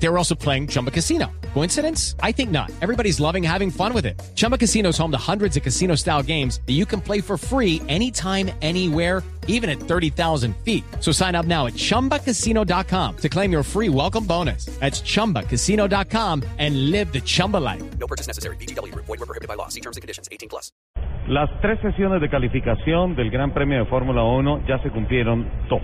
They were also playing Chumba Casino. Coincidence? I think not. Everybody's loving having fun with it. Chumba Casino is home to hundreds of casino style games that you can play for free anytime, anywhere, even at 30,000 feet. So sign up now at chumbacasino.com to claim your free welcome bonus. That's chumbacasino.com and live the Chumba life. No purchase necessary. BGW. Void were prohibited by law. See terms and conditions. 18 plus. Las tres sesiones de calificación del Gran Premio de Fórmula 1 ya se cumplieron dos.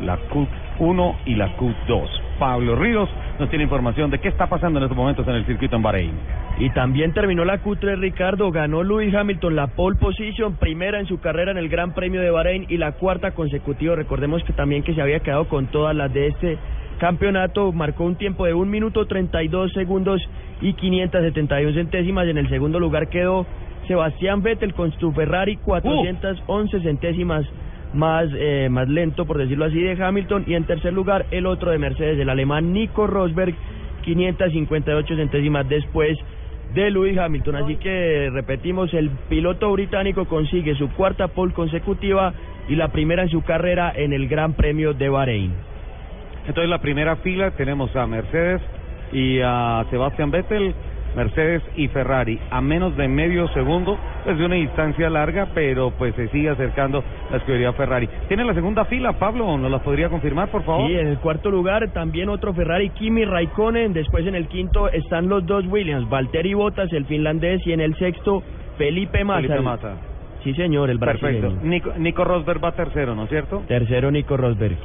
La Q1 y la Q2. Pablo Ríos nos tiene información de qué está pasando en estos momentos en el circuito en Bahrein. Y también terminó la Q3 Ricardo, ganó Lewis Hamilton la pole position, primera en su carrera en el Gran Premio de Bahrein y la cuarta consecutiva. Recordemos que también que se había quedado con todas las de este campeonato, marcó un tiempo de 1 minuto 32 segundos y 571 centésimas. En el segundo lugar quedó Sebastián Vettel con su Ferrari 411 centésimas más, eh, más lento, por decirlo así, de Hamilton. Y en tercer lugar, el otro de Mercedes, el alemán Nico Rosberg, 558 centésimas después de Lewis Hamilton. Así que repetimos, el piloto británico consigue su cuarta pole consecutiva y la primera en su carrera en el Gran Premio de Bahrein. Entonces, la primera fila tenemos a Mercedes y a Sebastián Vettel, Mercedes y Ferrari, a menos de medio segundo, desde una distancia larga, pero pues se sigue acercando la escudería Ferrari. ¿Tiene la segunda fila, Pablo? ¿Nos la podría confirmar, por favor? Y en el cuarto lugar también otro Ferrari, Kimi Raikkonen. Después en el quinto están los dos Williams, Valtteri Bottas, el finlandés, y en el sexto Felipe Massa. Felipe el- Massa. Sí, señor, el brasileño. Perfecto. Nico, Nico Rosberg va tercero, ¿no es cierto? Tercero Nico Rosberg.